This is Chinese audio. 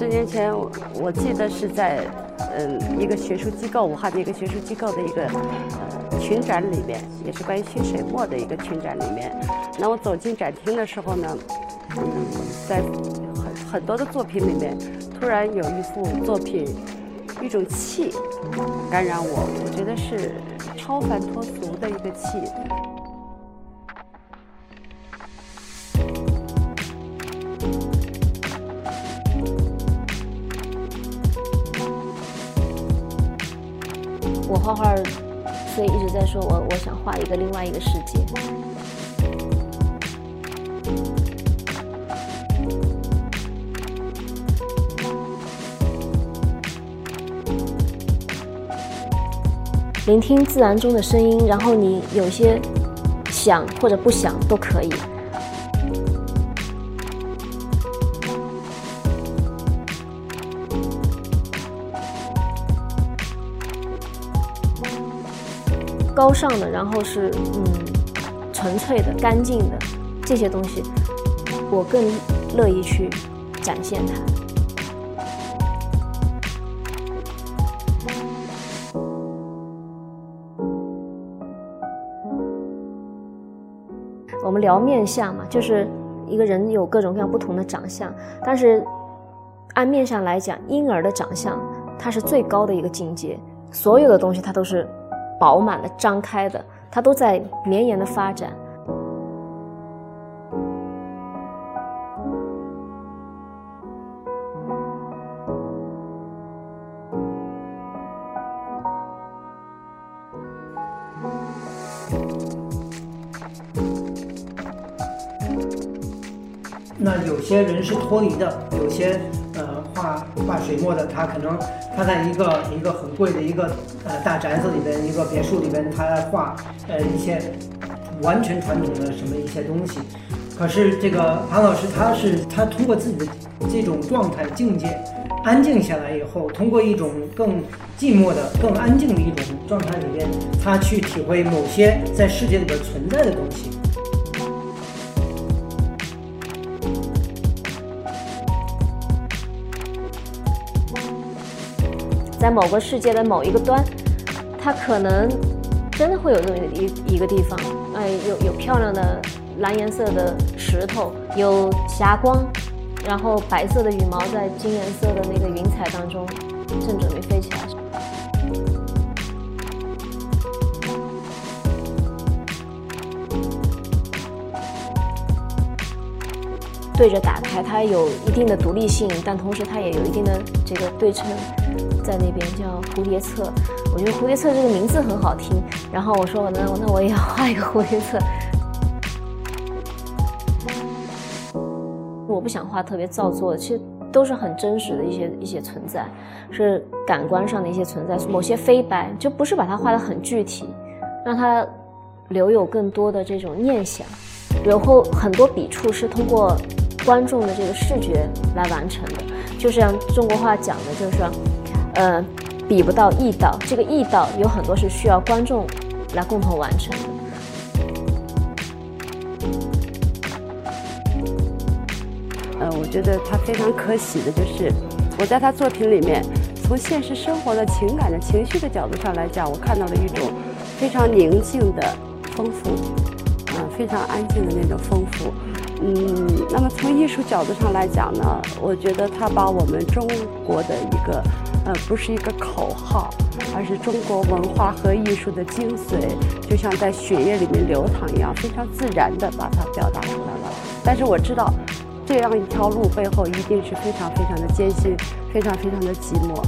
十年前，我记得是在嗯一个学术机构，武汉的一个学术机构的一个呃群展里面，也是关于新水墨的一个群展里面。那我走进展厅的时候呢，嗯，在很很多的作品里面，突然有一幅作品，一种气感染我，我觉得是超凡脱俗的一个气。我画画，所以一直在说我我想画一个另外一个世界。聆听自然中的声音，然后你有些想或者不想都可以。高尚的，然后是嗯纯粹的、干净的这些东西，我更乐意去展现它。我们聊面相嘛，就是一个人有各种各样不同的长相，但是按面相来讲，婴儿的长相它是最高的一个境界，所有的东西它都是。饱满的、张开的，它都在绵延的发展。那有些人是脱离的，有些呃。画画水墨的，他可能他在一个一个很贵的一个呃大宅子里边，一个别墅里边，他画呃一些完全传统的什么一些东西。可是这个庞老师，他是他通过自己的这种状态境界，安静下来以后，通过一种更寂寞的、更安静的一种状态里边，他去体会某些在世界里边存在的东西。在某个世界的某一个端，它可能真的会有这么一一个地方，哎，有有漂亮的蓝颜色的石头，有霞光，然后白色的羽毛在金颜色的那个云彩当中，正准备飞起来。对着打开，它有一定的独立性，但同时它也有一定的这个对称。在那边叫蝴蝶册，我觉得蝴蝶册这个名字很好听。然后我说，那那我也要画一个蝴蝶册。我不想画特别造作的，其实都是很真实的一些一些存在，是感官上的一些存在。某些飞白就不是把它画的很具体，让它留有更多的这种念想。然后很多笔触是通过观众的这个视觉来完成的，就像中国话讲的，就是。呃，比不到意道，这个意道有很多是需要观众来共同完成的。呃，我觉得他非常可喜的就是，我在他作品里面，从现实生活的情感的情绪的角度上来讲，我看到了一种非常宁静的丰富，啊，非常安静的那种丰富。嗯，那么从艺术角度上来讲呢，我觉得他把我们中国的一个。不是一个口号，而是中国文化和艺术的精髓，就像在血液里面流淌一样，非常自然的把它表达出来了。但是我知道，这样一条路背后一定是非常非常的艰辛，非常非常的寂寞。